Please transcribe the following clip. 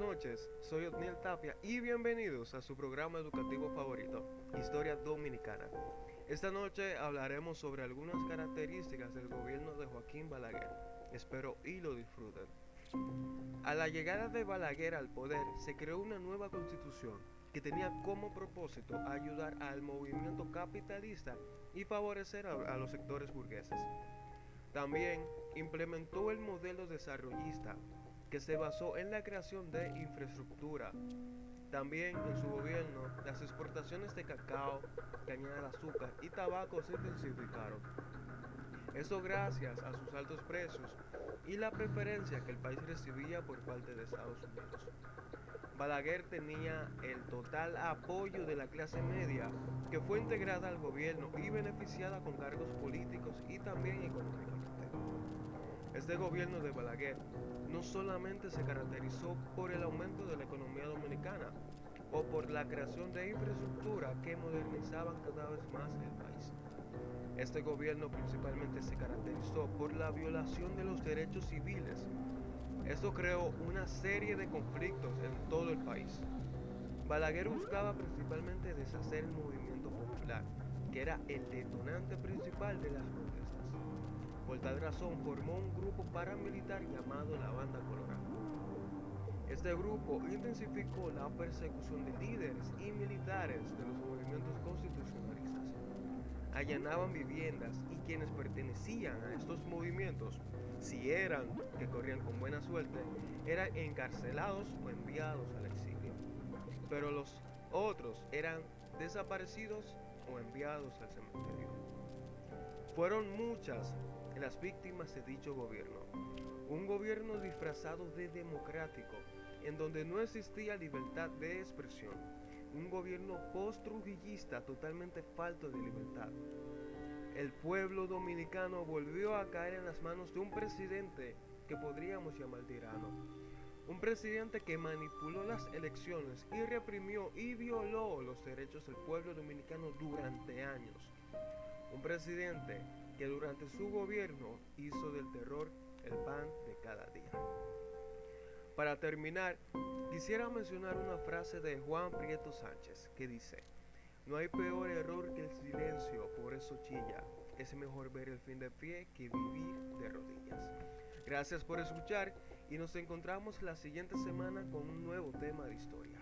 noches, soy Otniel Tapia y bienvenidos a su programa educativo favorito, Historia Dominicana. Esta noche hablaremos sobre algunas características del gobierno de Joaquín Balaguer. Espero y lo disfruten. A la llegada de Balaguer al poder se creó una nueva constitución que tenía como propósito ayudar al movimiento capitalista y favorecer a, los sectores burgueses. También implementó el modelo desarrollista que se basó en la creación de infraestructura. También en su gobierno las exportaciones de cacao, caña de azúcar y tabaco se intensificaron. Eso gracias a sus altos precios y la preferencia que el país recibía por parte de Estados Unidos. Balaguer tenía el total apoyo de la clase media que fue integrada al gobierno y beneficiada con cargos políticos y también económicamente. Este gobierno de Balaguer no solamente se caracterizó por el aumento de la economía dominicana o por la creación de infraestructura que modernizaban cada vez más el país. Este gobierno principalmente se caracterizó por la violación de los derechos civiles. Esto creó una serie de conflictos en todo el país. Balaguer buscaba principalmente deshacer el movimiento popular, que era el detonante principal de las por tal razón formó un grupo paramilitar llamado la Banda Colorada. Este grupo intensificó la persecución de líderes y militares de los movimientos constitucionalistas. Allanaban viviendas y quienes pertenecían a estos movimientos, si eran que corrían con buena suerte, eran encarcelados o enviados al exilio. Pero los otros eran desaparecidos o enviados al cementerio. Fueron muchas las víctimas de dicho gobierno. Un gobierno disfrazado de democrático, en donde no existía libertad de expresión. Un gobierno post-trujillista totalmente falto de libertad. El pueblo dominicano volvió a caer en las manos de un presidente que podríamos llamar tirano. Un presidente que manipuló las elecciones y reprimió y violó los derechos del pueblo dominicano durante años. Un presidente que durante su gobierno hizo del terror el pan de cada día. Para terminar, quisiera mencionar una frase de Juan Prieto Sánchez que dice, no hay peor error que el silencio, por eso chilla. Es mejor ver el fin de pie que vivir de rodillas. Gracias por escuchar y nos encontramos la siguiente semana con un nuevo tema de historia.